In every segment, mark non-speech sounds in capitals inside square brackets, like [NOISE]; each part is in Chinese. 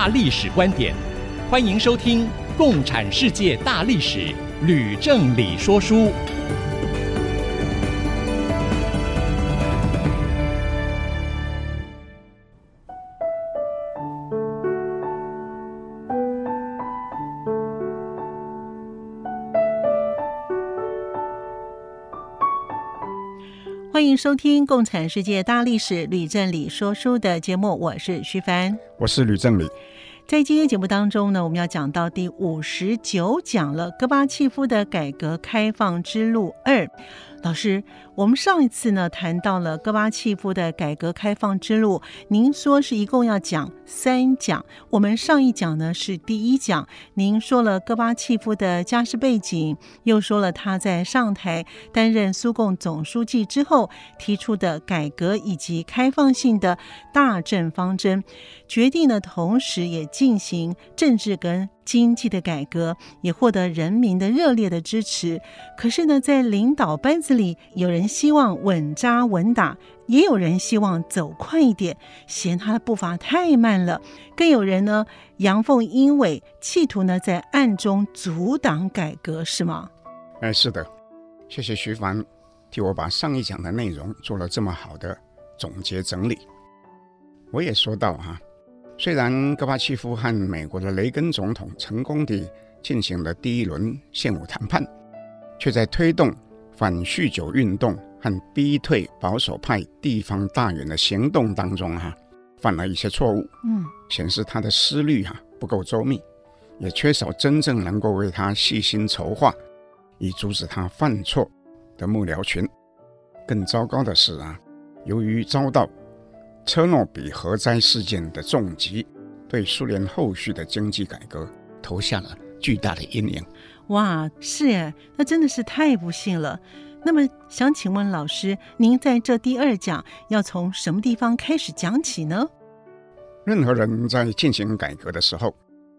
大历史观点，欢迎收听《共产世界大历史》，吕正理说书。迎收听《共产世界大历史》吕正理说书的节目，我是徐凡，我是吕正理。在今天节目当中呢，我们要讲到第五十九讲了，戈巴契夫的改革开放之路二。老师，我们上一次呢谈到了戈巴契夫的改革开放之路，您说是一共要讲三讲。我们上一讲呢是第一讲，您说了戈巴契夫的家世背景，又说了他在上台担任苏共总书记之后提出的改革以及开放性的大政方针，决定呢同时也进行政治跟经济的改革也获得人民的热烈的支持，可是呢，在领导班子里，有人希望稳扎稳打，也有人希望走快一点，嫌他的步伐太慢了，更有人呢阳奉阴违，企图呢在暗中阻挡改革，是吗？哎，是的，谢谢徐凡替我把上一讲的内容做了这么好的总结整理。我也说到哈、虽然戈巴契夫和美国的雷根总统成功地进行了第一轮现武谈判，却在推动反酗酒运动和逼退保守派地方大员的行动当中，哈，犯了一些错误。嗯，显示他的思虑哈不够周密，也缺少真正能够为他细心筹划以阻止他犯错的幕僚群。更糟糕的是啊，由于遭到车诺比核灾事件的重击，对苏联后续的经济改革投下了巨大的阴影。哇，是耶，那真的是太不幸了。那么，想请问老师，您在这第二讲要从什么地方开始讲起呢？任何人在进行改革的时候，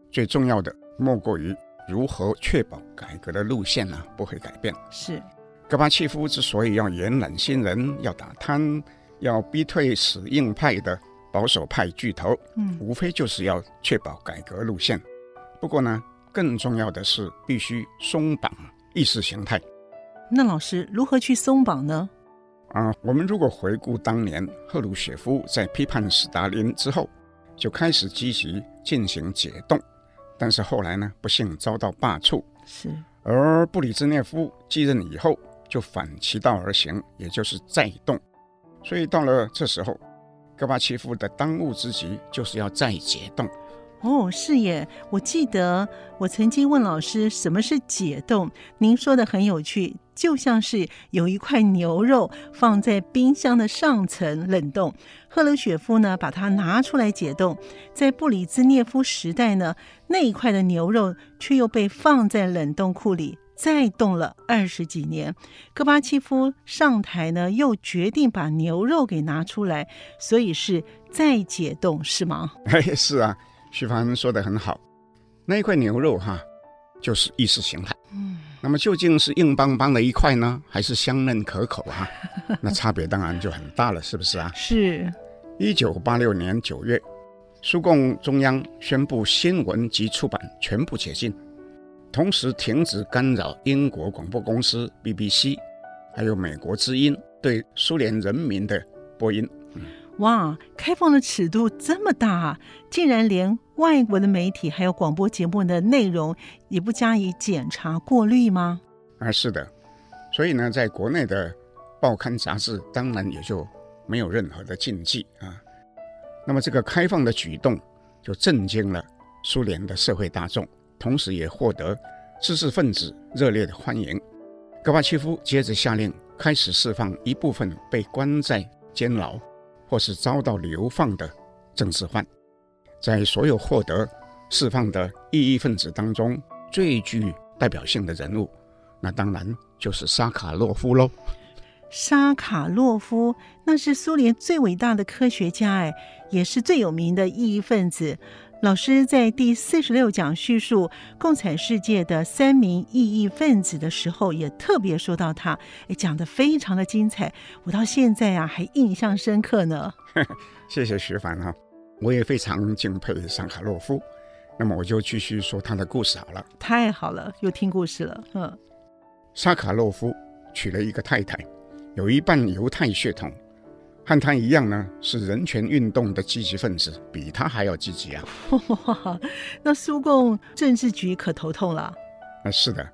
最重要的莫过于如何确保改革的路线呢、啊、不会改变。是，戈巴契夫之所以要延揽新人，要打贪。要逼退死硬派的保守派巨头，嗯，无非就是要确保改革路线。不过呢，更重要的是必须松绑意识形态。那老师如何去松绑呢？啊，我们如果回顾当年赫鲁雪夫在批判斯大林之后，就开始积极进行解冻，但是后来呢，不幸遭到罢黜。是。而布里兹涅夫继任以后，就反其道而行，也就是再冻。所以到了这时候，戈巴契夫的当务之急就是要再解冻。哦，是耶！我记得我曾经问老师什么是解冻，您说的很有趣，就像是有一块牛肉放在冰箱的上层冷冻，赫鲁雪夫呢把它拿出来解冻，在布里兹涅夫时代呢，那一块的牛肉却又被放在冷冻库里。再冻了二十几年，戈巴契夫上台呢，又决定把牛肉给拿出来，所以是再解冻，是吗？[LAUGHS] 哎，是啊，徐帆说的很好。那一块牛肉哈，就是意识形态。嗯，那么究竟是硬邦邦的一块呢，还是香嫩可口哈？[LAUGHS] 那差别当然就很大了，是不是啊？是。一九八六年九月，苏共中央宣布新闻及出版全部解禁。同时停止干扰英国广播公司 BBC，还有美国之音对苏联人民的播音。哇，开放的尺度这么大，竟然连外国的媒体还有广播节目的内容也不加以检查过滤吗？啊，是的。所以呢，在国内的报刊杂志当然也就没有任何的禁忌啊。那么这个开放的举动就震惊了苏联的社会大众。同时也获得知识分子热烈的欢迎。戈巴契夫接着下令开始释放一部分被关在监牢或是遭到流放的政治犯。在所有获得释放的异议分子当中最具代表性的人物，那当然就是沙卡洛夫喽。沙卡洛夫，那是苏联最伟大的科学家，哎，也是最有名的异议分子。老师在第四十六讲叙述共产世界的三名异议分子的时候，也特别说到他，哎，讲得非常的精彩，我到现在啊还印象深刻呢。[LAUGHS] 谢谢徐凡哈，我也非常敬佩沙卡洛夫。那么我就继续说他的故事好了。太好了，又听故事了。嗯，沙卡洛夫娶了一个太太，有一半犹太血统。和他一样呢，是人权运动的积极分子，比他还要积极啊！[LAUGHS] 那苏共政治局可头痛了。啊，是的。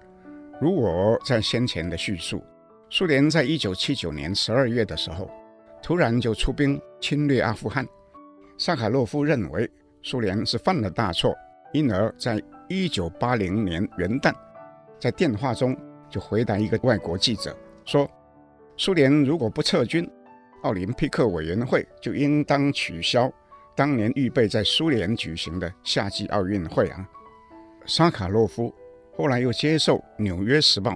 如果在先前的叙述，苏联在一九七九年十二月的时候，突然就出兵侵略阿富汗，萨卡洛夫认为苏联是犯了大错，因而在一九八零年元旦，在电话中就回答一个外国记者说：“苏联如果不撤军。”奥林匹克委员会就应当取消当年预备在苏联举行的夏季奥运会啊！沙卡洛夫后来又接受《纽约时报》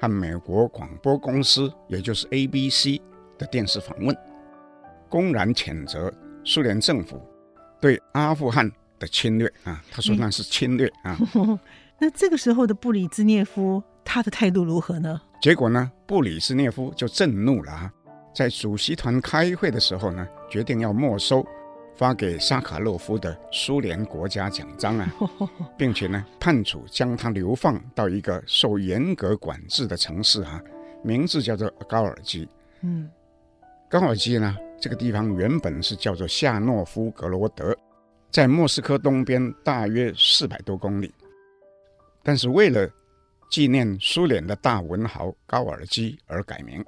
和美国广播公司，也就是 ABC 的电视访问，公然谴责苏联政府对阿富汗的侵略啊！他说那是侵略啊！[LAUGHS] 那这个时候的布里兹涅夫他的态度如何呢？结果呢，布里兹涅夫就震怒了啊！在主席团开会的时候呢，决定要没收发给沙卡洛夫的苏联国家奖章啊，[LAUGHS] 并且呢判处将他流放到一个受严格管制的城市啊，名字叫做高尔基。嗯，高尔基呢这个地方原本是叫做夏诺夫格罗德，在莫斯科东边大约四百多公里，但是为了纪念苏联的大文豪高尔基而改名啊。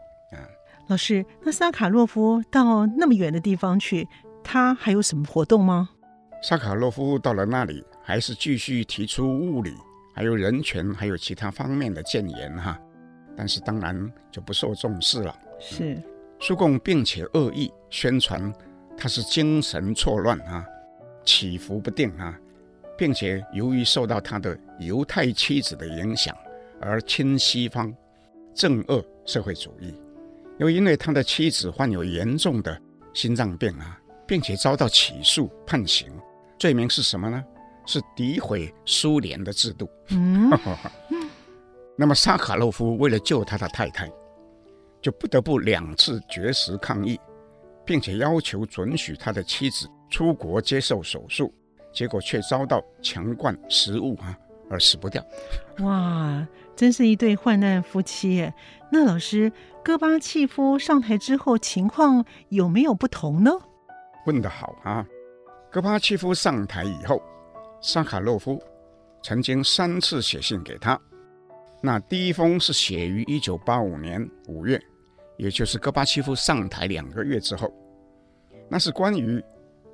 老师，那萨卡洛夫到那么远的地方去，他还有什么活动吗？萨卡洛夫到了那里，还是继续提出物理、还有人权、还有其他方面的谏言哈，但是当然就不受重视了。是，苏共并且恶意宣传他是精神错乱啊，起伏不定啊，并且由于受到他的犹太妻子的影响而亲西方、正恶社会主义。又因为他的妻子患有严重的心脏病啊，并且遭到起诉判刑，罪名是什么呢？是诋毁苏联的制度。嗯，[LAUGHS] 那么沙卡洛夫为了救他的太太，就不得不两次绝食抗议，并且要求准许他的妻子出国接受手术，结果却遭到强灌食物啊，而死不掉。哇，真是一对患难夫妻耶！那老师。戈巴契夫上台之后，情况有没有不同呢？问得好啊！戈巴契夫上台以后，沙卡洛夫曾经三次写信给他。那第一封是写于一九八五年五月，也就是戈巴契夫上台两个月之后。那是关于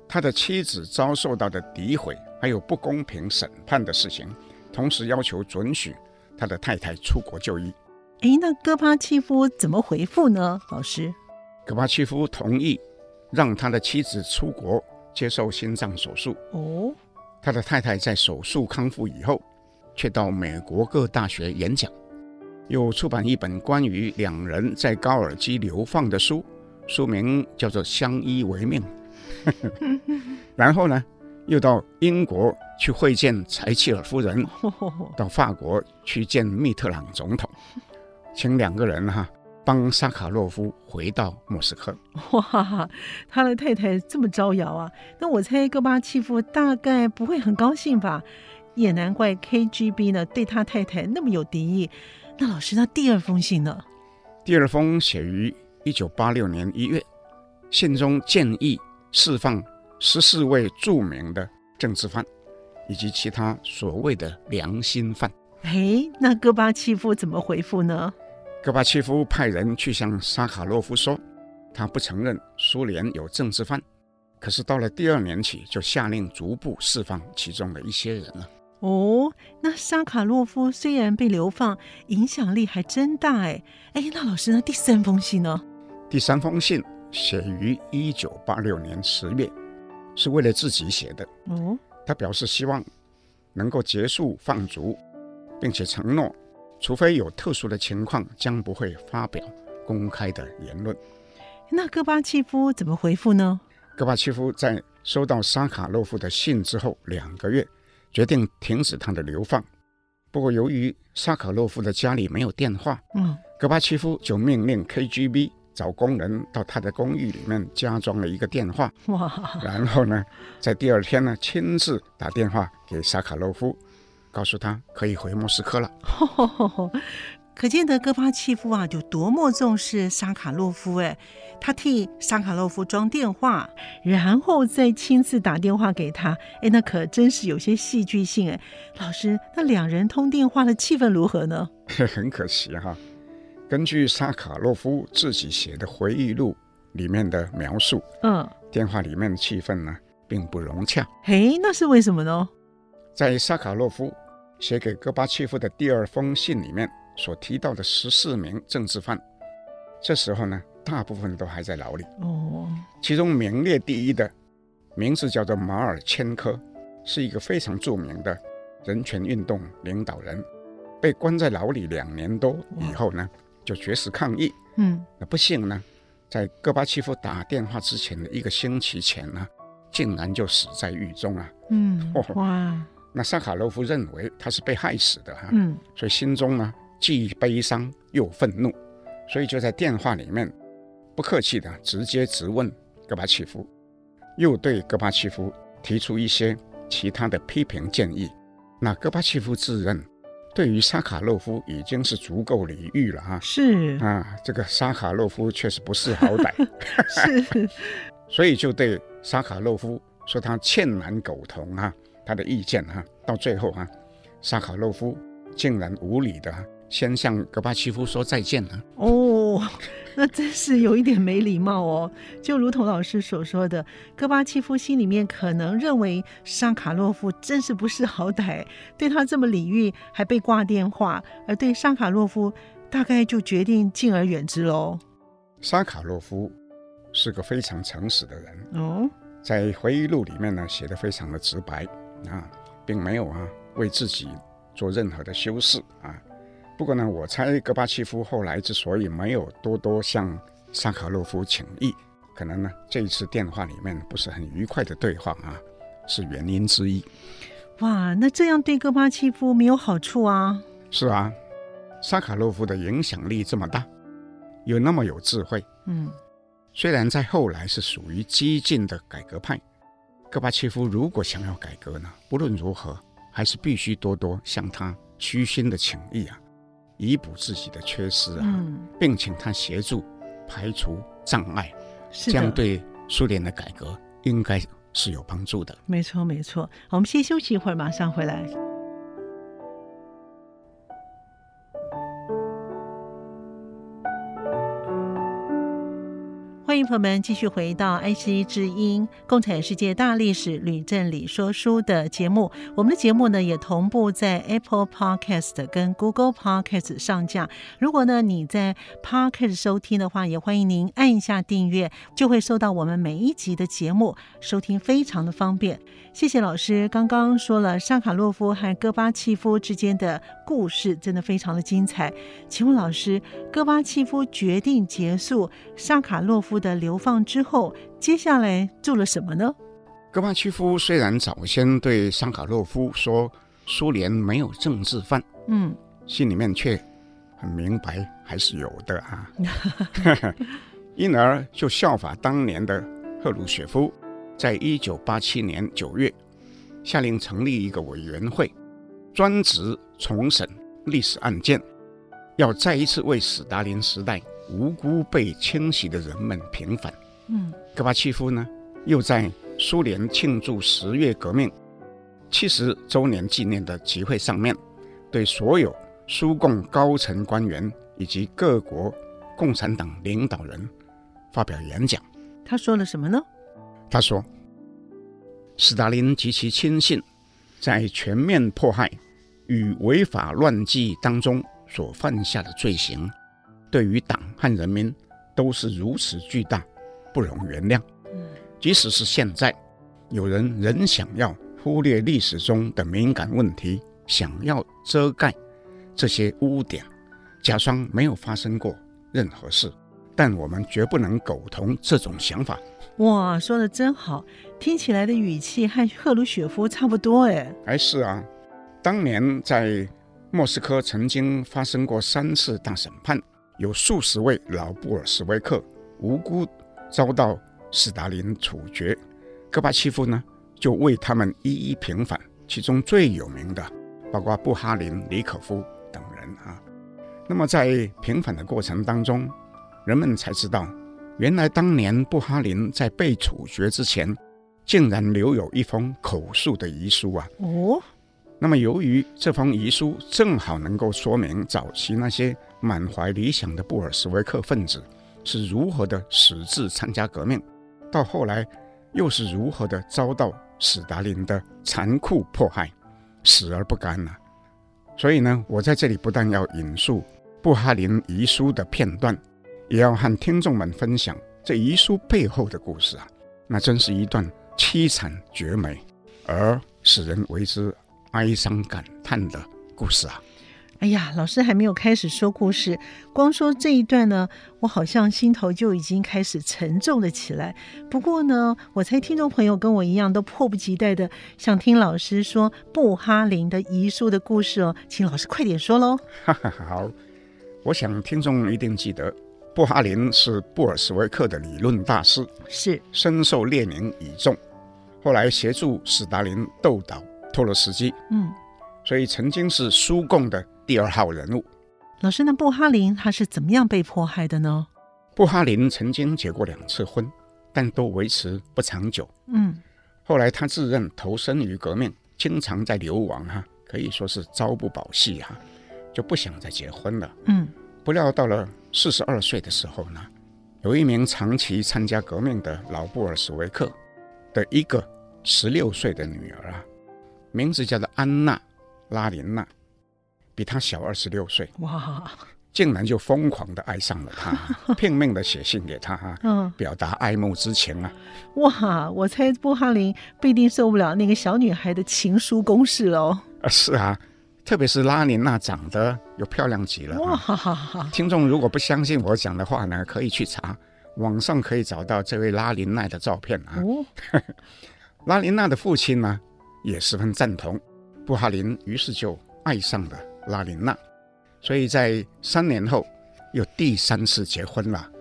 他的妻子遭受到的诋毁，还有不公平审判的事情，同时要求准许他的太太出国就医。哎，那戈巴契夫怎么回复呢？老师，戈巴契夫同意让他的妻子出国接受心脏手术。哦，他的太太在手术康复以后，却到美国各大学演讲，又出版一本关于两人在高尔基流放的书，书名叫做《相依为命》。[LAUGHS] 然后呢，又到英国去会见柴契尔夫人，到法国去见密特朗总统。请两个人哈帮沙卡洛夫回到莫斯科。哇，他的太太这么招摇啊！那我猜戈巴契夫大概不会很高兴吧？也难怪 KGB 呢对他太太那么有敌意。那老师，那第二封信呢？第二封写于一九八六年一月，信中建议释放十四位著名的政治犯，以及其他所谓的良心犯。哎，那戈巴契夫怎么回复呢？戈巴契夫派人去向沙卡洛夫说，他不承认苏联有政治犯，可是到了第二年起，就下令逐步释放其中的一些人了。哦，那沙卡洛夫虽然被流放，影响力还真大哎。哎，那老师，那第三封信呢？第三封信写于一九八六年十月，是为了自己写的。哦，他表示希望。能够结束放逐，并且承诺，除非有特殊的情况，将不会发表公开的言论。那戈巴契夫怎么回复呢？戈巴契夫在收到沙卡洛夫的信之后两个月，决定停止他的流放。不过，由于沙卡洛夫的家里没有电话，嗯，戈巴契夫就命令 KGB 找工人到他的公寓里面加装了一个电话。哇！然后呢，在第二天呢，亲自打电话给沙卡洛夫，告诉他可以回莫斯科了。[LAUGHS] 可见得戈巴契夫啊，有多么重视沙卡洛夫哎。他替沙卡洛夫装电话，然后再亲自打电话给他。哎，那可真是有些戏剧性哎。老师，那两人通电话的气氛如何呢？[LAUGHS] 很可惜哈，根据沙卡洛夫自己写的回忆录里面的描述，嗯，电话里面的气氛呢并不融洽。嘿，那是为什么呢？在沙卡洛夫写给戈巴契夫的第二封信里面所提到的十四名政治犯，这时候呢。大部分都还在牢里哦，其中名列第一的名字叫做马尔千科，是一个非常著名的人权运动领导人，被关在牢里两年多以后呢，就绝食抗议。嗯，那不幸呢，在戈巴契夫打电话之前的一个星期前呢，竟然就死在狱中啊。嗯，哇，那萨卡洛夫认为他是被害死的哈，嗯，所以心中呢既悲伤又愤怒，所以就在电话里面。不客气的直接质问戈巴契夫，又对戈巴契夫提出一些其他的批评建议。那戈巴契夫自认对于沙卡洛夫已经是足够礼遇了哈，是啊，这个沙卡洛夫确实不识好歹，是，[LAUGHS] 所以就对沙卡洛夫说他欠男狗同啊，他的意见啊，到最后啊，沙卡洛夫竟然无理的先向戈巴契夫说再见了哦。[LAUGHS] 那真是有一点没礼貌哦，就如同老师所说的，戈巴契夫心里面可能认为沙卡洛夫真是不识好歹，对他这么礼遇，还被挂电话，而对沙卡洛夫大概就决定敬而远之喽。沙卡洛夫是个非常诚实的人哦，在回忆录里面呢，写的非常的直白啊，并没有啊为自己做任何的修饰啊。不过呢，我猜戈巴契夫后来之所以没有多多向沙卡洛夫请益，可能呢这一次电话里面不是很愉快的对话啊，是原因之一。哇，那这样对戈巴契夫没有好处啊？是啊，沙卡洛夫的影响力这么大，又那么有智慧，嗯，虽然在后来是属于激进的改革派，戈巴切夫如果想要改革呢，不论如何还是必须多多向他虚心的请益啊。以补自己的缺失啊，嗯、并请他协助排除障碍，这样对苏联的改革应该是有帮助的。没错，没错。我们先休息一会儿，马上回来。朋友们继续回到《IC 之音》共产世界大历史吕正理说书的节目。我们的节目呢也同步在 Apple Podcast 跟 Google Podcast 上架。如果呢你在 Podcast 收听的话，也欢迎您按一下订阅，就会收到我们每一集的节目，收听非常的方便。谢谢老师，刚刚说了沙卡洛夫和戈巴契夫之间的故事，真的非常的精彩。请问老师，戈巴契夫决定结束沙卡洛夫的流放之后，接下来做了什么呢？戈巴契夫虽然早先对桑卡洛夫说苏联没有政治犯，嗯，心里面却很明白还是有的啊，[LAUGHS] 因而就效法当年的赫鲁雪夫，在一九八七年九月下令成立一个委员会，专职重审历史案件，要再一次为斯大林时代。无辜被清洗的人们平反。嗯，戈巴契夫呢，又在苏联庆祝十月革命七十周年纪念的集会上面，对所有苏共高层官员以及各国共产党领导人发表演讲。他说了什么呢？他说，斯大林及其亲信在全面迫害与违法乱纪当中所犯下的罪行。对于党和人民都是如此巨大，不容原谅。即使是现在，有人仍想要忽略历史中的敏感问题，想要遮盖这些污点，假装没有发生过任何事。但我们绝不能苟同这种想法。哇，说的真好，听起来的语气和赫鲁雪夫差不多哎。哎，是啊，当年在莫斯科曾经发生过三次大审判，有数十位老布尔什维克无辜遭到斯大林处决，戈巴契夫呢就为他们一一平反。其中最有名的，包括布哈林、李可夫等人啊。那么在平反的过程当中，人们才知道，原来当年布哈林在被处决之前，竟然留有一封口述的遗书啊！哦，那么由于这封遗书正好能够说明早期那些满怀理想的布尔什维克分子是如何的矢志参加革命，到后来又是如何的遭到史达林的残酷迫害，死而不甘呐、所以呢，我在这里不但要引述布哈林遗书的片段。也要和听众们分享这遗书背后的故事啊，那真是一段凄惨绝美而使人为之哀伤感叹的故事啊！哎呀，老师还没有开始说故事，光说这一段呢，我好像心头就已经开始沉重了起来。不过呢，我猜听众朋友跟我一样都迫不及待的想听老师说布哈林的遗书的故事哦，请老师快点说喽！哈哈，好，我想听众一定记得。布哈林是布尔什维克的理论大师，是深受列宁倚重，后来协助斯大林斗倒托洛斯基，嗯，所以曾经是苏共的第二号人物。老师，那布哈林他是怎么样被迫害的呢？布哈林曾经结过两次婚，但都维持不长久。嗯，后来他自认投身于革命，经常在流亡哈，可以说是朝不保夕哈，就不想再结婚了。嗯。不料到了四十二岁的时候呢，有一名长期参加革命的老布尔什维克的一个十六岁的女儿啊，名字叫做安娜·拉琳娜，比他小二十六岁。哇！竟然就疯狂的爱上了他，[LAUGHS] 拼命的写信给他，嗯，表达爱慕之情啊！哇！我猜布哈林必定受不了那个小女孩的情书攻势喽。啊，是啊。特别是拉琳娜长得又漂亮极了。哇哈哈！听众如果不相信我讲的话呢，可以去查网上可以找到这位拉琳娜的照片啊。哦、[LAUGHS] 拉琳娜的父亲呢也十分赞同布哈林，于是就爱上了拉琳娜，所以在三年后又第三次结婚了。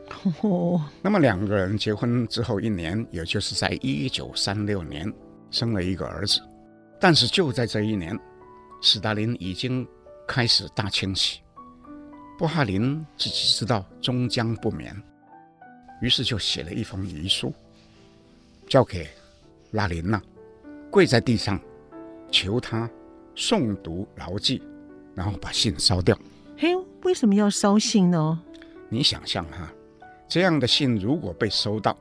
哦。那么两个人结婚之后一年，也就是在一九三六年生了一个儿子，但是就在这一年。斯大林已经开始大清洗，布哈林自己知道终将不眠，于是就写了一封遗书，交给拉琳娜，跪在地上求他诵读牢记，然后把信烧掉。嘿，为什么要烧信呢？你想象哈，这样的信如果被收到，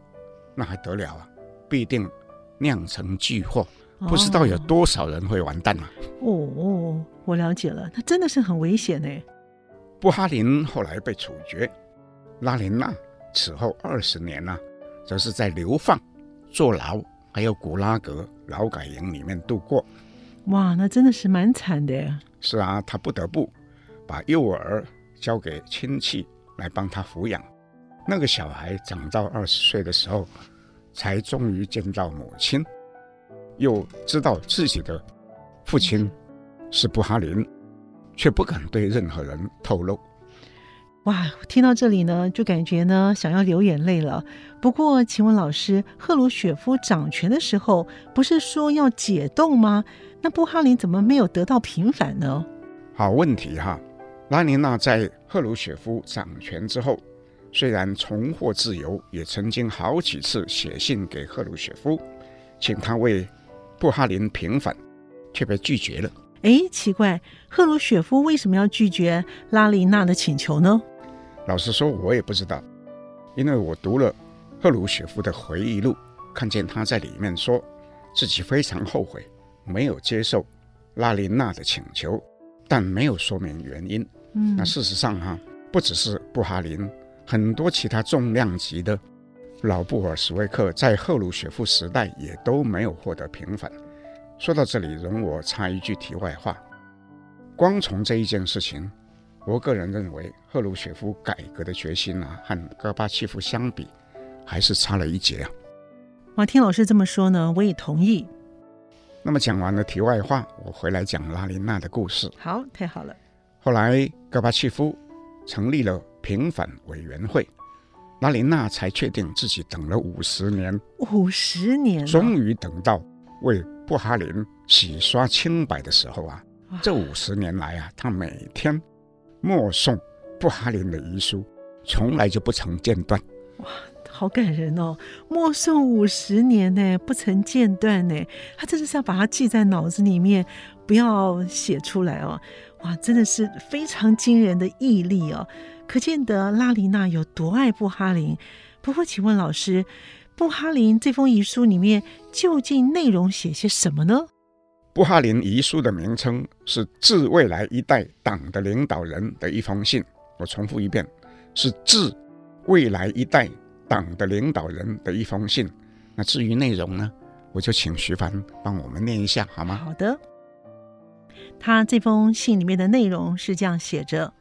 那还得了啊？必定酿成巨祸。不知道有多少人会完蛋啊！哦哦，我了解了，那真的是很危险呢。布哈林后来被处决，拉琳娜此后二十年呢、啊，则是在流放、坐牢，还有古拉格劳改营里面度过。哇，那真的是蛮惨的呀。是啊，他不得不把幼儿交给亲戚来帮他抚养。那个小孩长到二十岁的时候，才终于见到母亲。又知道自己的父亲是布哈林，却不敢对任何人透露。哇，听到这里呢，就感觉呢想要流眼泪了。不过，请问老师，赫鲁雪夫掌权的时候，不是说要解冻吗？那布哈林怎么没有得到平反呢？好问题哈。拉尼娜在赫鲁雪夫掌权之后，虽然重获自由，也曾经好几次写信给赫鲁雪夫，请他为。布哈林平反，却被拒绝了。哎，奇怪，赫鲁雪夫为什么要拒绝拉琳娜的请求呢？老实说，我也不知道，因为我读了赫鲁雪夫的回忆录，看见他在里面说自己非常后悔没有接受拉琳娜的请求，但没有说明原因。嗯，那事实上哈，不只是布哈林，很多其他重量级的。老布尔什维克在赫鲁雪夫时代也都没有获得平反，说到这里，容我插一句题外话。光从这一件事情，我个人认为赫鲁雪夫改革的决心啊，和戈巴契夫相比，还是差了一截啊。哇，听老师这么说呢，我也同意。那么讲完了题外话，我回来讲拉琳娜的故事。好，太好了。后来戈巴契夫成立了平反委员会，拉琳娜才确定自己等了五十年，五十年，终于等到为布哈林洗刷清白的时候啊。这五十年来啊，他每天默诵布哈林的遗书，从来就不曾间断。哇，好感人哦！默诵五十年呢，不曾间断呢。他真的是要把它记在脑子里面，不要写出来哦。哇，真的是非常惊人的毅力哦，可见得拉琳娜有多爱布哈林。不过，请问老师，布哈林这封遗书里面究竟内容写些什么呢？布哈林遗书的名称是致未来一代党的领导人的一封信。我重复一遍，是致未来一代党的领导人的一封信。那至于内容呢，我就请徐凡帮我们念一下好吗？好的。他这封信里面的内容是这样写着：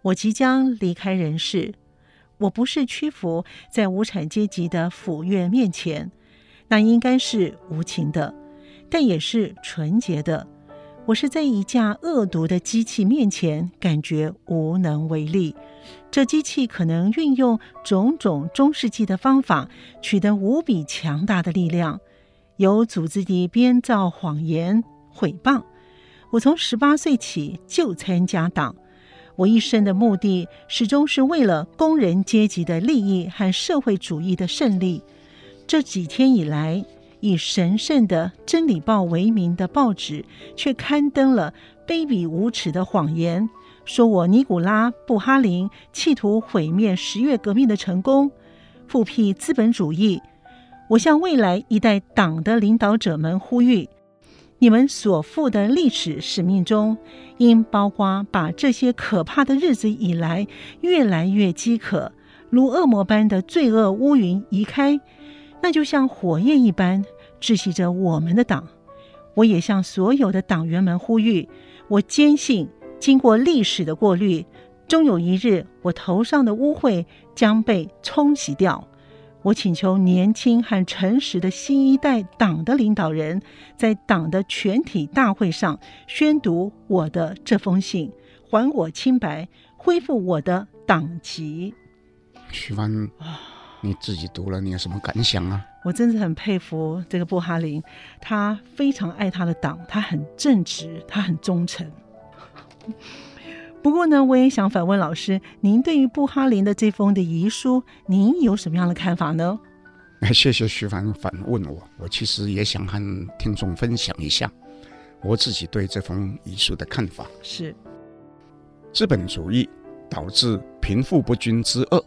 我即将离开人世，我不是屈服在无产阶级的府院面前，那应该是无情的。但也是纯洁的。我是在一架恶毒的机器面前感觉无能为力。这机器可能运用种种中世纪的方法，取得无比强大的力量，有组织地编造谎言、诽谤。我从十八岁起就参加党，我一生的目的始终是为了工人阶级的利益和社会主义的胜利。这几天以来，以神圣的《真理报》为名的报纸，却刊登了卑鄙无耻的谎言，说我尼古拉·布哈林企图毁灭十月革命的成功，复辟资本主义。我向未来一代党的领导者们呼吁：你们所负的历史使命中，应包括把这些可怕的日子以来越来越饥渴、如恶魔般的罪恶乌云移开。那就像火焰一般窒息着我们的党。我也向所有的党员们呼吁：我坚信，经过历史的过滤，终有一日，我头上的污秽将被冲洗掉。我请求年轻和诚实的新一代党的领导人，在党的全体大会上宣读我的这封信，还我清白，恢复我的党籍。徐帆你自己读了，你有什么感想啊？我真的很佩服这个布哈林，他非常爱他的党，他很正直，他很忠诚。不过呢，我也想反问老师，您对于布哈林的这封的遗书，您有什么样的看法呢？谢谢徐凡反问我，我其实也想和听众分享一下我自己对这封遗书的看法。是，资本主义导致贫富不均之恶。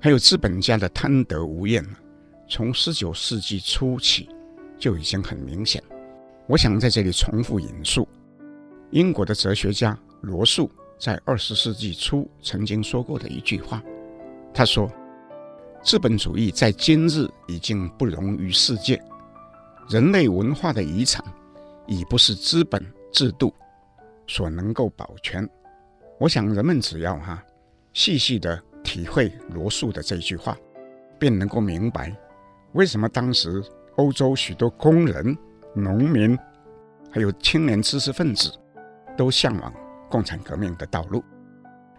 还有资本家的贪得无厌，从十九世纪初起就已经很明显。我想在这里重复引述英国的哲学家罗素在二十世纪初曾经说过的一句话。他说：“资本主义在今日已经不容于世界，人类文化的遗产已不是资本制度所能够保全。”我想人们只要哈细细的。体会罗素的这句话，便能够明白为什么当时欧洲许多工人、农民，还有青年知识分子，都向往共产革命的道路。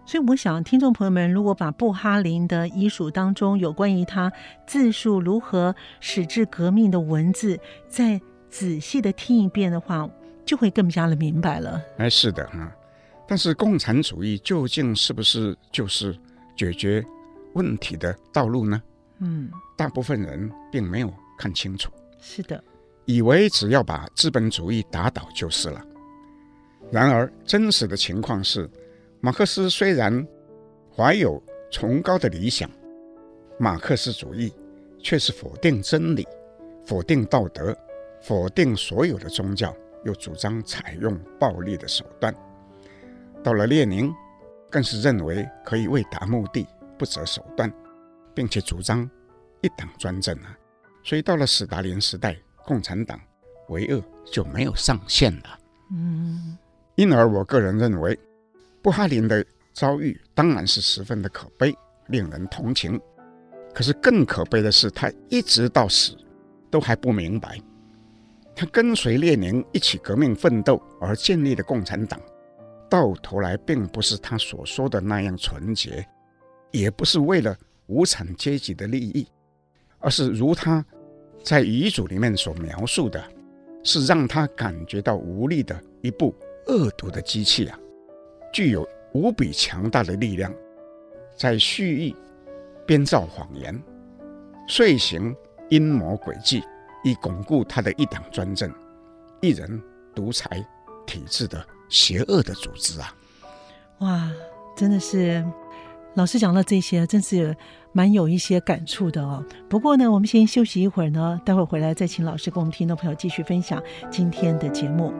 所以，我想听众朋友们，如果把布哈林的遗书当中有关于他自述如何矢志革命的文字，再仔细的听一遍的话，就会更加的明白了。哎，是的哈。但是，共产主义究竟是不是就是？解决问题的道路呢？嗯，大部分人并没有看清楚。是的，以为只要把资本主义打倒就是了。然而，真实的情况是，马克思虽然怀有崇高的理想，马克思主义却是否定真理、否定道德、否定所有的宗教，又主张采用暴力的手段。到了列宁。更是认为可以为达目的不择手段，并且主张一党专政啊！所以到了斯大林时代，共产党为恶就没有上限了。嗯，因而我个人认为，布哈林的遭遇当然是十分的可悲，令人同情。可是更可悲的是，他一直到死都还不明白，他跟随列宁一起革命奋斗而建立的共产党，到头来并不是他所说的那样纯洁，也不是为了无产阶级的利益，而是如他在遗嘱里面所描述的，是让他感觉到无力的一步恶毒的机器啊，具有无比强大的力量，在蓄意。编造谎言，遂行阴谋诡计，以巩固他的一党专政、一人独裁体制的邪恶的组织啊！哇，真的是老师讲到这些，真是蛮有一些感触的哦。不过呢，我们先休息一会儿呢，待会儿回来再请老师跟我们听众朋友继续分享今天的节目。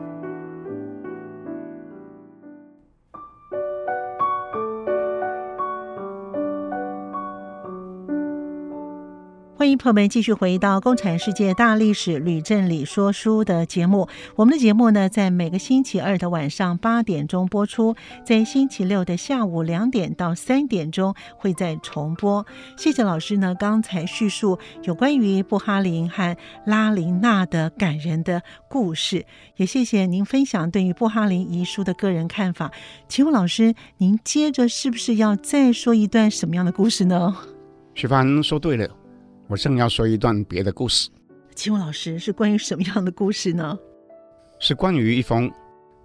朋友们继续回到《共产世界大历史吕正理说书》的节目。我们的节目呢，在每个星期二的晚上八点钟播出，在星期六的下午两点到三点钟会再重播。谢谢老师呢，刚才叙述有关于布哈林和拉琳娜的感人的故事，也谢谢您分享对于布哈林遗书的个人看法。请问老师，您接着是不是要再说一段什么样的故事呢？徐凡说对了。我正要说一段别的故事，请问老师是关于什么样的故事呢？是关于一封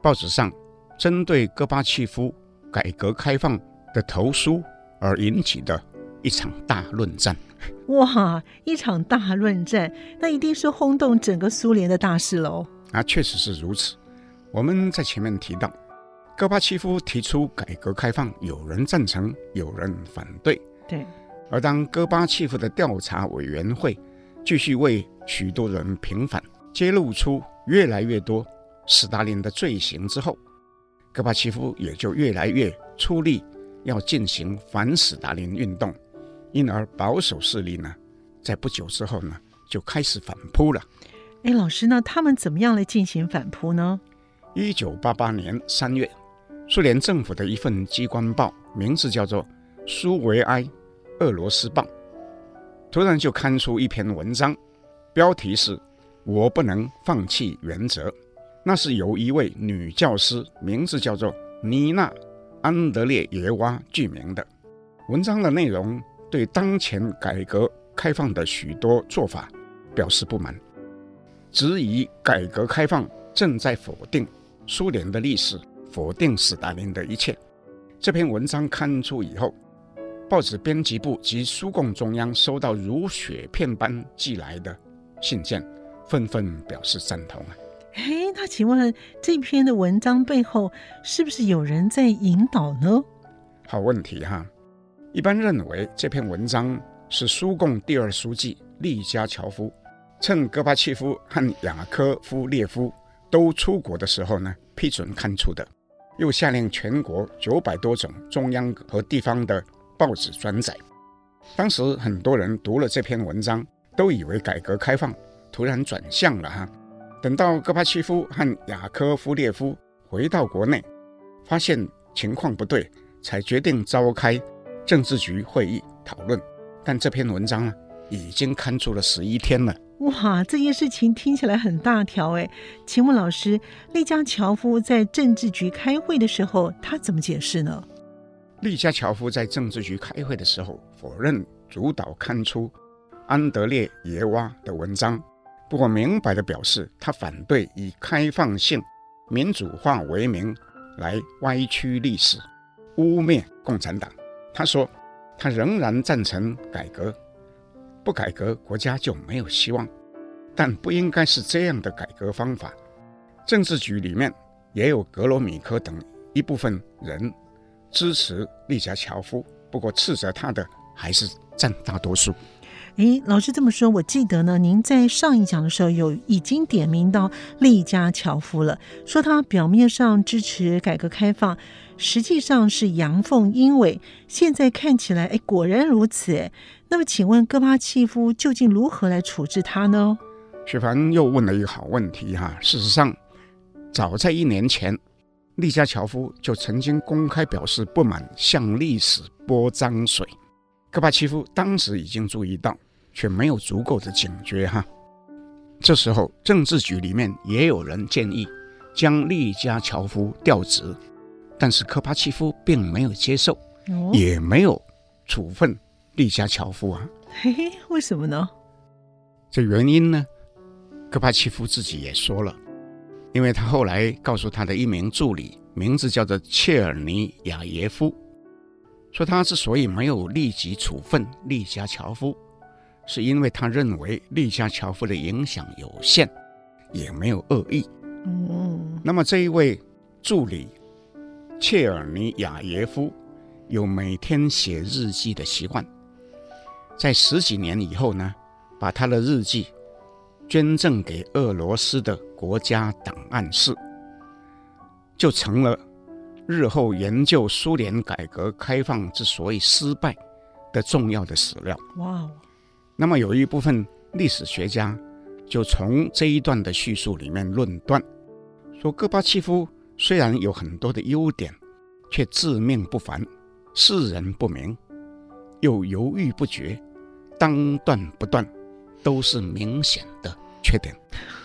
报纸上针对戈巴契夫改革开放的投书而引起的一场大论战。哇，一场大论战，那一定是轰动整个苏联的大事喽。啊，确实是如此。我们在前面提到，戈巴契夫提出改革开放，有人赞成，有人反对。对。而当戈巴契夫的调查委员会继续为许多人平反，揭露出越来越多斯大林的罪行之后，戈巴契夫也就越来越出力要进行反斯大林运动，因而保守势力呢，在不久之后呢，就开始反扑了。哎，老师，那他们怎么样来进行反扑呢？一九八八年三月，苏联政府的一份机关报，名字叫做《苏维埃》。俄罗斯报突然就刊出一篇文章，标题是“我不能放弃原则”。那是由一位女教师，名字叫做妮娜·安德烈耶娃具名的。文章的内容对当前改革开放的许多做法表示不满，质疑改革开放正在否定苏联的历史，否定斯大林的一切。这篇文章刊出以后，报纸编辑部及苏共中央收到如雪片般寄来的信件，纷纷表示赞同啊！哎，那请问这篇的文章背后是不是有人在引导呢？好问题哈！一般认为这篇文章是苏共第二书记利加乔夫趁戈巴契夫和雅科夫列夫都出国的时候呢，批准刊出的，又下令全国九百多种中央和地方的。报纸转载，当时很多人读了这篇文章，都以为改革开放突然转向了哈。等到戈巴契夫和雅科夫列夫回到国内，发现情况不对，才决定召开政治局会议讨论。但这篇文章呢，已经刊出了十一天了。哇，这件事情听起来很大条哎。请问老师，利加乔夫在政治局开会的时候，他怎么解释呢？利加乔夫在政治局开会的时候否认主导刊出安德烈耶娃的文章，不过明白地表示他反对以开放性、民主化为名来歪曲历史、污蔑共产党。他说，他仍然赞成改革，不改革国家就没有希望，但不应该是这样的改革方法。政治局里面也有格罗米科等一部分人。支持利加乔夫，不过斥责他的还是占大多数。诶，老师这么说，我记得呢，您在上一讲的时候有已经点名到利加乔夫了，说他表面上支持改革开放，实际上是阳奉阴违。现在看起来，诶，果然如此。诶，那么请问戈巴契夫究竟如何来处置他呢？许凡又问了一个好问题哈。事实上，早在一年前，利加乔夫就曾经公开表示不满，向历史泼脏水。戈巴契夫当时已经注意到，却没有足够的警觉哈。这时候，政治局里面也有人建议将利加乔夫调职，但是科巴契夫并没有接受，哦、也没有处分利加乔夫啊。嘿 [LAUGHS] 嘿，为什么呢？这原因呢？戈巴契夫自己也说了，因为他后来告诉他的一名助理，名字叫做切尔尼亚耶夫，说他之所以没有立即处分利加乔夫，是因为他认为利加乔夫的影响有限，也没有恶意。嗯，那么这一位助理切尔尼亚耶夫有每天写日记的习惯，在十几年以后呢，把他的日记。捐赠给俄罗斯的国家档案室，就成了日后研究苏联改革开放之所以失败的重要的史料。哇哦！那么有一部分历史学家就从这一段的叙述里面论断，说戈巴契夫虽然有很多的优点，却自命不凡，世人不明，又犹豫不决，当断不断。都是明显的缺点，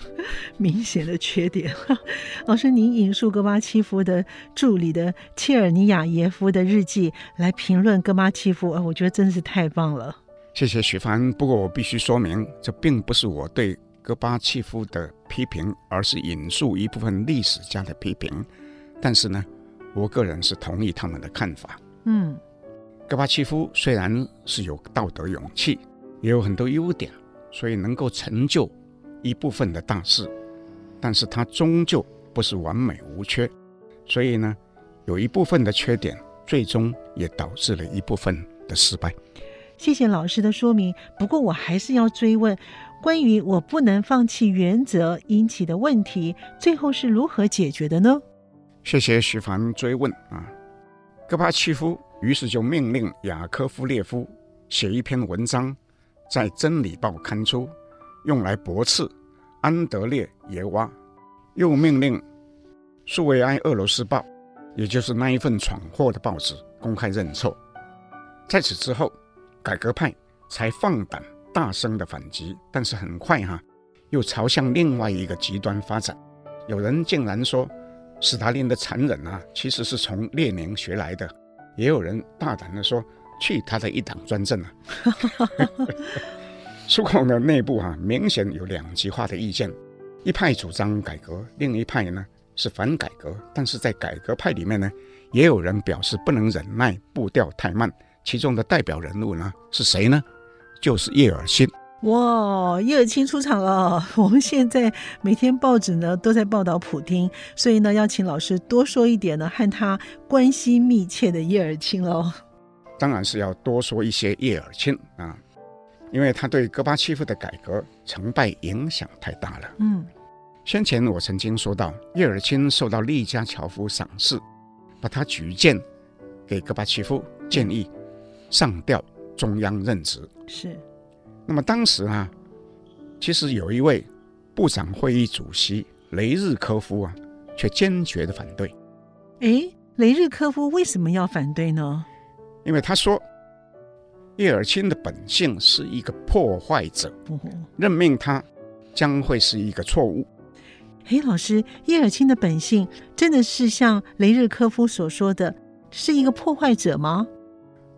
[LAUGHS] 明显的缺点。[LAUGHS] 老师，您引述戈巴契夫的助理的切尔尼亚耶夫的日记来评论戈巴契夫，啊，我觉得真是太棒了。谢谢许凡。不过我必须说明，这并不是我对戈巴契夫的批评，而是引述一部分历史家的批评。但是呢，我个人是同意他们的看法。嗯，戈巴契夫虽然是有道德勇气，也有很多优点。所以能够成就一部分的大事，但是它终究不是完美无缺，所以呢，有一部分的缺点，最终也导致了一部分的失败。谢谢老师的说明。不过我还是要追问，关于我不能放弃原则引起的问题，最后是如何解决的呢？谢谢徐凡追问啊。戈巴契夫于是就命令雅科夫列夫写一篇文章。在《真理报》刊出，用来驳斥安德烈耶娃，又命令苏维埃俄罗斯报，也就是那一份闯祸的报纸，公开认错。在此之后，改革派才放胆大声的反击，但是很快哈，又朝向另外一个极端发展。有人竟然说，斯大林的残忍啊，其实是从列宁学来的；也有人大胆的说。去他的一党专政啊！苏共的内部啊，明显有两极化的意见，一派主张改革，另一派呢是反改革。但是在改革派里面呢，也有人表示不能忍耐步调太慢。其中的代表人物呢是谁呢？就是叶尔钦。哇，叶尔钦出场了！我们现在每天报纸呢都在报道普丁，所以呢要请老师多说一点呢，和他关系密切的叶尔钦喽。当然是要多说一些叶尔钦啊，因为他对戈巴契夫的改革成败影响太大了。嗯，先前我曾经说到，叶尔钦受到利加乔夫赏识，把他举荐给戈巴契夫，建议上调中央任职。是。那么当时啊，其实有一位部长会议主席雷日科夫啊，却坚决的反对。哎，雷日科夫为什么要反对呢？因为他说，叶尔钦的本性是一个破坏者，任命他将会是一个错误。哎，老师，叶尔钦的本性真的是像雷日科夫所说的是一个破坏者吗？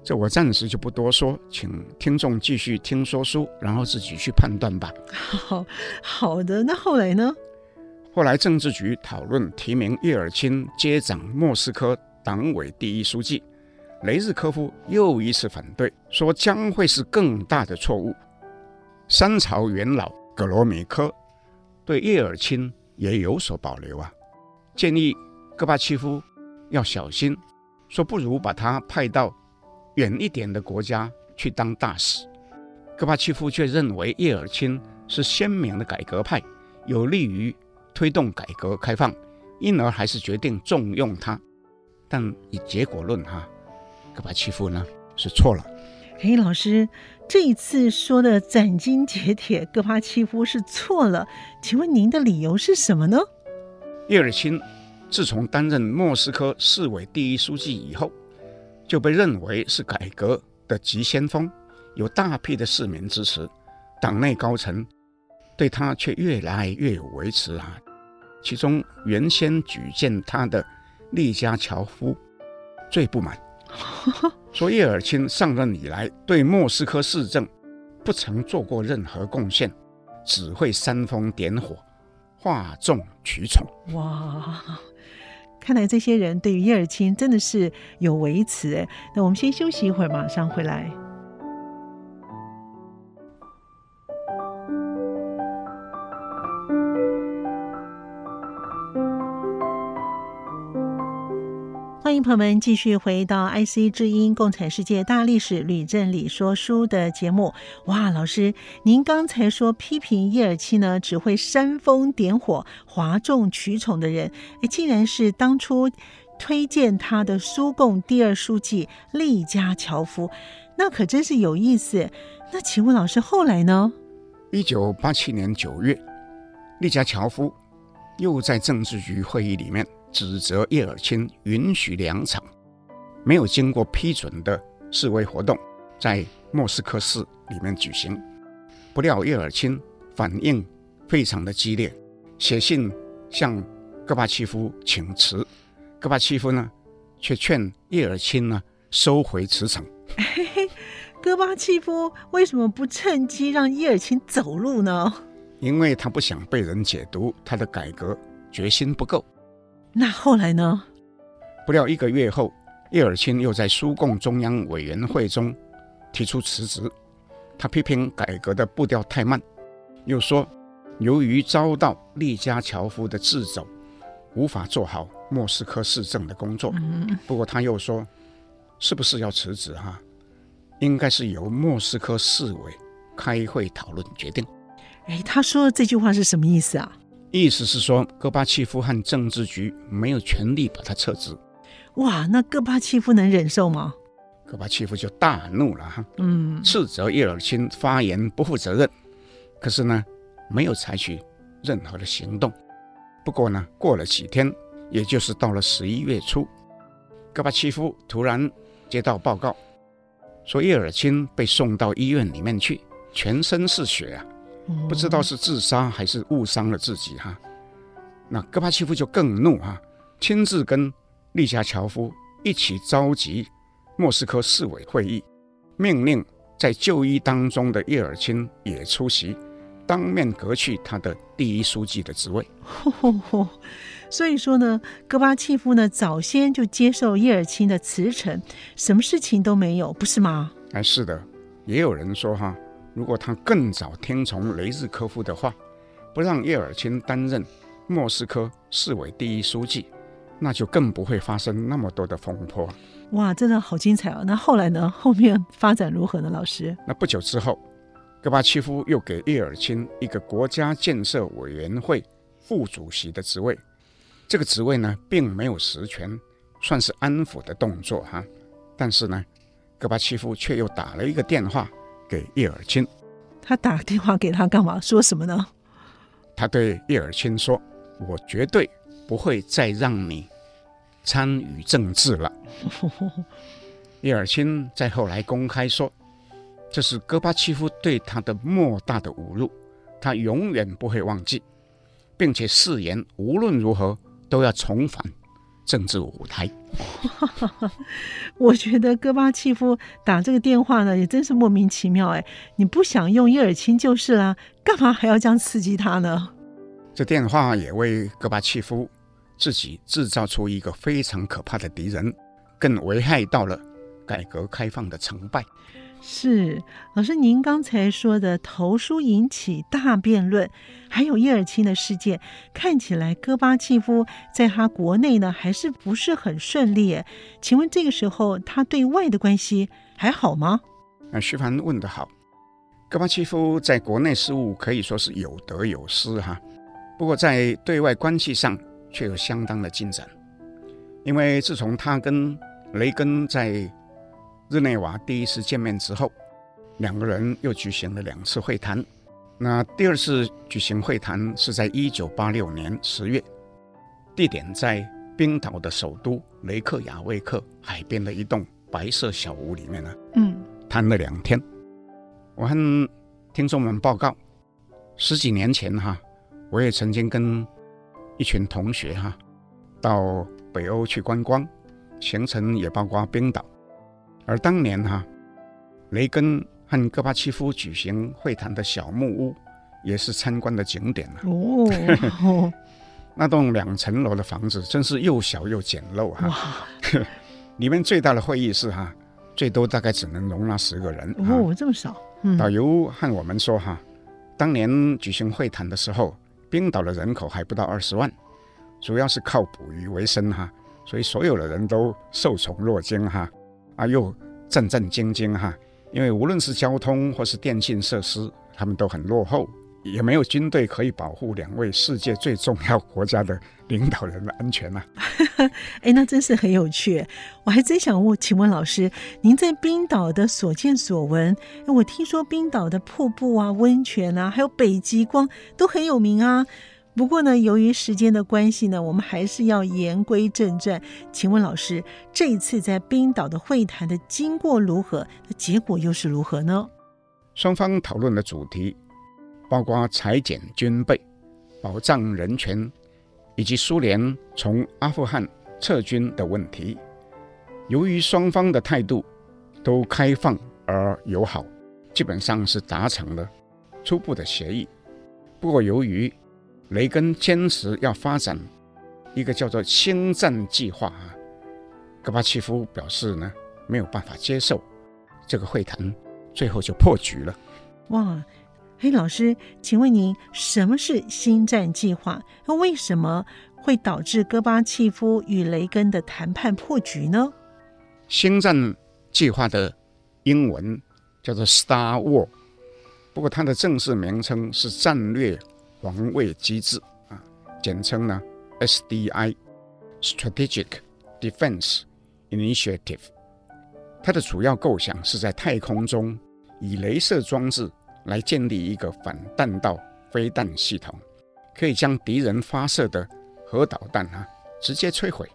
这我暂时就不多说，请听众继续听说书，然后自己去判断吧。好，好的。那后来呢？后来政治局讨论提名叶尔钦接掌莫斯科党委第一书记。雷日科夫又一次反对，说将会是更大的错误。三朝元老格罗米科对叶尔钦也有所保留啊，建议戈巴契夫要小心，说不如把他派到远一点的国家去当大使。戈巴契夫却认为叶尔钦是鲜明的改革派，有利于推动改革开放，因而还是决定重用他。但以结果论哈。戈巴契夫呢是错了，嘿，老师，这一次说的斩钉截铁，戈巴契夫是错了，请问您的理由是什么呢？叶尔钦自从担任莫斯科市委第一书记以后，就被认为是改革的急先锋，有大批的市民支持，党内高层对他却越来越有维持啊。其中原先举荐他的利加乔夫最不满，[LAUGHS] 说叶尔钦上任以来对莫斯科市政不曾做过任何贡献，只会煽风点火，哗众取宠。哇！看来这些人对于叶尔钦真的是有微词哎。那我们先休息一会儿，马上回来。欢迎朋友们继续回到 IC 之音《共产世界大历史吕正理说书》的节目。哇，老师，您刚才说批评叶尔钦呢，只会煽风点火、哗众取宠的人，哎，竟然是当初推荐他的苏共第二书记利加乔夫，那可真是有意思。那请问老师后来呢？一九八七年九月，利加乔夫又在政治局会议里面。指责叶尔钦允许两场没有经过批准的示威活动在莫斯科市里面举行，不料叶尔钦反应非常的激烈，写信向戈巴契夫请辞，戈巴契夫呢却劝叶尔钦呢收回辞呈。[LAUGHS] 戈巴契夫为什么不趁机让叶尔钦走路呢？因为他不想被人解读他的改革决心不够。那后来呢？不料一个月后，叶尔钦又在苏共中央委员会中提出辞职。他批评改革的步调太慢，又说由于遭到利加乔夫的掣肘，无法做好莫斯科市政的工作。不过他又说，是不是要辞职哈？应该是由莫斯科市委开会讨论决定。哎，他说的这句话是什么意思啊？意思是说，戈巴契夫和政治局没有权利把他撤职。哇，那戈巴契夫能忍受吗？戈巴契夫就大怒了哈，嗯，斥责叶尔钦发言不负责任。可是呢，没有采取任何的行动。不过呢，过了几天，也就是到了十一月初，戈巴契夫突然接到报告，说叶尔钦被送到医院里面去，全身是血啊。不知道是自杀还是误伤了自己哈，那戈巴契夫就更怒哈，亲自跟利加乔夫一起召集莫斯科市委会议，命令在就医当中的叶尔钦也出席，当面革去他的第一书记的职位。[LAUGHS] 所以说呢，戈巴契夫呢早先就接受叶尔钦的辞呈，什么事情都没有，不是吗？哎，是的，也有人说哈。如果他更早听从雷日科夫的话，不让叶尔钦担任莫斯科市委第一书记，那就更不会发生那么多的风波。哇，真的好精彩哦！那后来呢？后面发展如何呢？老师？那不久之后，戈巴契夫又给叶尔钦一个国家建设委员会副主席的职位，这个职位呢，并没有实权，算是安抚的动作哈。但是呢，戈巴契夫却又打了一个电话。给叶尔钦，他打电话给他干嘛？说什么呢？他对叶尔钦说：“我绝对不会再让你参与政治了。[LAUGHS] ”叶尔钦在后来公开说：“这是戈巴契夫对他的莫大的侮辱，他永远不会忘记，并且誓言无论如何都要重返。”政治舞台，[LAUGHS] 我觉得戈巴契夫打这个电话呢，也真是莫名其妙哎！你不想用叶尔钦就是啦，干嘛还要这样刺激他呢？这电话也为戈巴契夫自己制造出一个非常可怕的敌人，更危害到了改革开放的成败。是老师，您刚才说的投书引起大辩论，还有叶尔钦的事件，看起来戈巴契夫在他国内呢还是不是很顺利？请问这个时候他对外的关系还好吗？啊徐凡问得好，戈巴契夫在国内事务可以说是有得有失哈，不过在对外关系上却有相当的进展，因为自从他跟雷根在日内瓦第一次见面之后，两个人又举行了两次会谈。那第二次举行会谈是在一九八六年十月，地点在冰岛的首都雷克雅未克海边的一栋白色小屋里面呢。嗯，谈了两天。我和听众们报告，十几年前哈，我也曾经跟一群同学哈到北欧去观光，行程也包括冰岛。而当年哈，雷根。和戈巴契夫举行会谈的小木屋，也是参观的景点哦，[LAUGHS] 那栋两层楼的房子真是又小又简陋哈。哇 [LAUGHS] 里面最大的会议室哈，最多大概只能容纳十个人。哦，这么少。嗯、导游和我们说哈，当年举行会谈的时候，冰岛的人口还不到二十万，主要是靠捕鱼为生哈，所以所有的人都受宠若惊哈，啊又战战兢兢哈。因为无论是交通或是电信设施，他们都很落后，也没有军队可以保护两位世界最重要国家的领导人的安全呐、啊。[LAUGHS] 哎，那真是很有趣。我还真想问，请问老师，您在冰岛的所见所闻？我听说冰岛的瀑布啊、温泉啊，还有北极光都很有名啊。不过呢，由于时间的关系呢，我们还是要言归正传。请问老师，这一次在冰岛的会谈的经过如何？那结果又是如何呢？双方讨论的主题包括裁减军备、保障人权，以及苏联从阿富汗撤军的问题。由于双方的态度都开放而友好，基本上是达成了初步的协议。不过由于雷根坚持要发展一个叫做“星战计划”啊，戈巴契夫表示呢没有办法接受，这个会谈最后就破局了。哇，嘿，老师，请问您什么是“星战计划”？那为什么会导致戈巴契夫与雷根的谈判破局呢？“星战计划”的英文叫做 “Star War”，不过它的正式名称是战略。防卫机制啊，简称呢 SDI（Strategic Defense Initiative）。它的主要构想是在太空中以镭射装置来建立一个反弹道飞弹系统，可以将敌人发射的核导弹啊直接摧毁。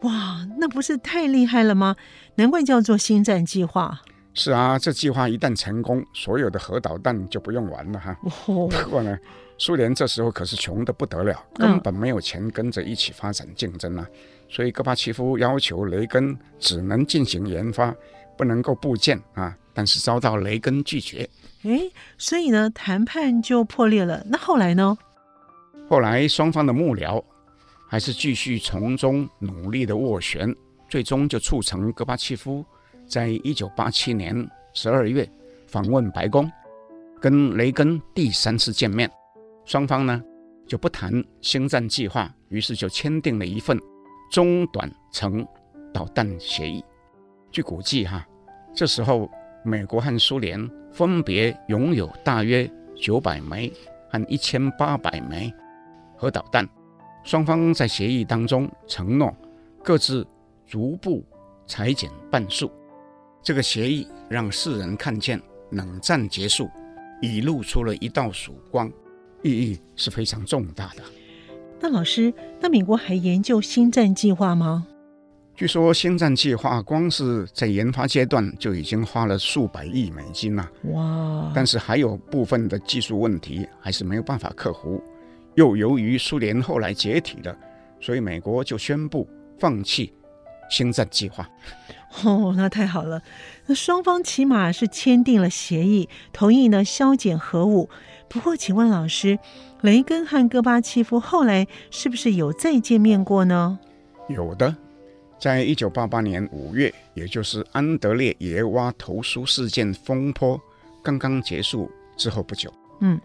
哇，那不是太厉害了吗？难怪叫做星战计划。是啊，这计划一旦成功，所有的核导弹就不用玩了哈。不过呢，苏联这时候可是穷得不得了，根本没有钱跟着一起发展竞争啊。所以戈巴契夫要求雷根只能进行研发，不能够部件啊。但是遭到雷根拒绝。诶，所以呢，谈判就破裂了。那后来呢？后来双方的幕僚还是继续从中努力的斡旋，最终就促成戈巴契夫。在一九八七年十二月访问白宫，跟雷根第三次见面，双方呢就不谈星战计划，于是就签订了一份中短程导弹协议。据估计哈，这时候美国和苏联分别拥有大约九百枚和一千八百枚核导弹，双方在协议当中承诺各自逐步裁减半数。这个协议让世人看见冷战结束已露出了一道曙光，意义是非常重大的。那老师，那美国还研究星战计划吗？据说星战计划光是在研发阶段就已经花了数百亿美金了。哇！但是还有部分的技术问题还是没有办法克服。又由于苏联后来解体了，所以美国就宣布放弃星战计划。哦，那太好了。那双方起码是签订了协议，同意呢削减核武。不过，请问老师，雷根和戈巴契夫后来是不是有再见面过呢？有的，在一九八八年五月，也就是安德烈耶娃投书事件风波刚刚结束之后不久，嗯，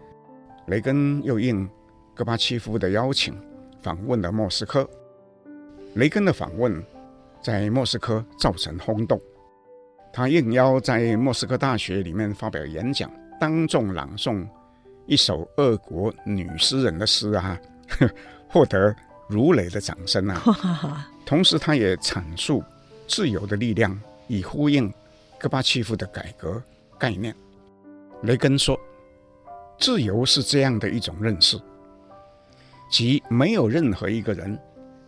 雷根又应戈巴契夫的邀请访问了莫斯科。雷根的访问。在莫斯科造成轰动，他应邀在莫斯科大学里面发表演讲，当众朗诵一首俄国女诗人的诗啊，[LAUGHS] 获得如雷的掌声啊。同时，他也阐述自由的力量以呼应戈巴契夫的改革概念。雷根说：“自由是这样的一种认识，即没有任何一个人，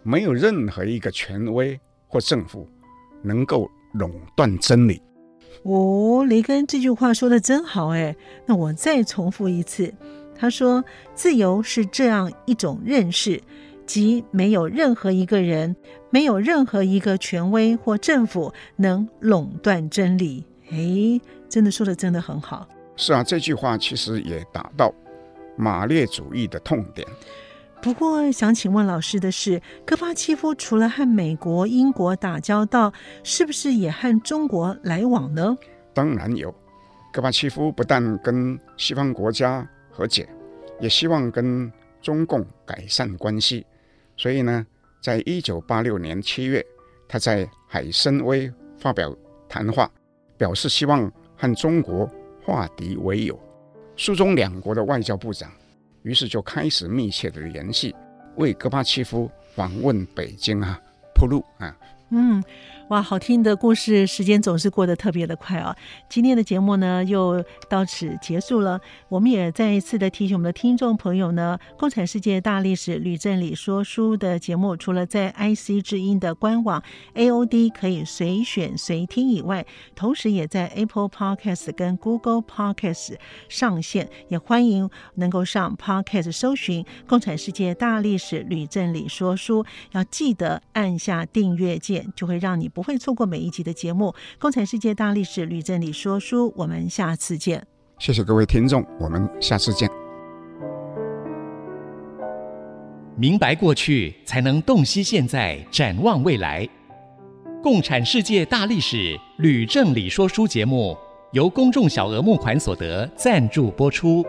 没有任何一个权威或政府能够垄断真理。”哦，雷根这句话说的真好哎！那我再重复一次，他说：“自由是这样一种认识。”即没有任何一个人，没有任何一个权威或政府能垄断真理。哎，真的说的真的很好。是啊，这句话其实也打到马列主义的痛点。不过，想请问老师的是，戈巴契夫除了和美国、英国打交道，是不是也和中国来往呢？当然有。戈巴契夫不但跟西方国家和解，也希望跟中共改善关系。所以呢，在一九八六年七月，他在海参崴发表谈话，表示希望和中国化敌为友。苏中两国的外交部长于是就开始密切的联系，为戈巴契夫访问北京啊铺路啊。嗯。哇，好听的故事，时间总是过得特别的快啊！今天的节目呢，又到此结束了。我们也再一次的提醒我们的听众朋友呢，《共产世界大历史吕振理说书》的节目，除了在 IC 之音的官网 AOD 可以随选随听以外，同时也在 Apple Podcast 跟 Google Podcast 上线。也欢迎能够上 Podcast 搜寻《共产世界大历史吕振理说书》，要记得按下订阅键，就会让你。不会错过每一集的节目，《共产世界大历史吕正理说书》，我们下次见。谢谢各位听众，我们下次见。明白过去，才能洞悉现在，展望未来。《共产世界大历史吕正理说书》节目由公众小额募款所得赞助播出。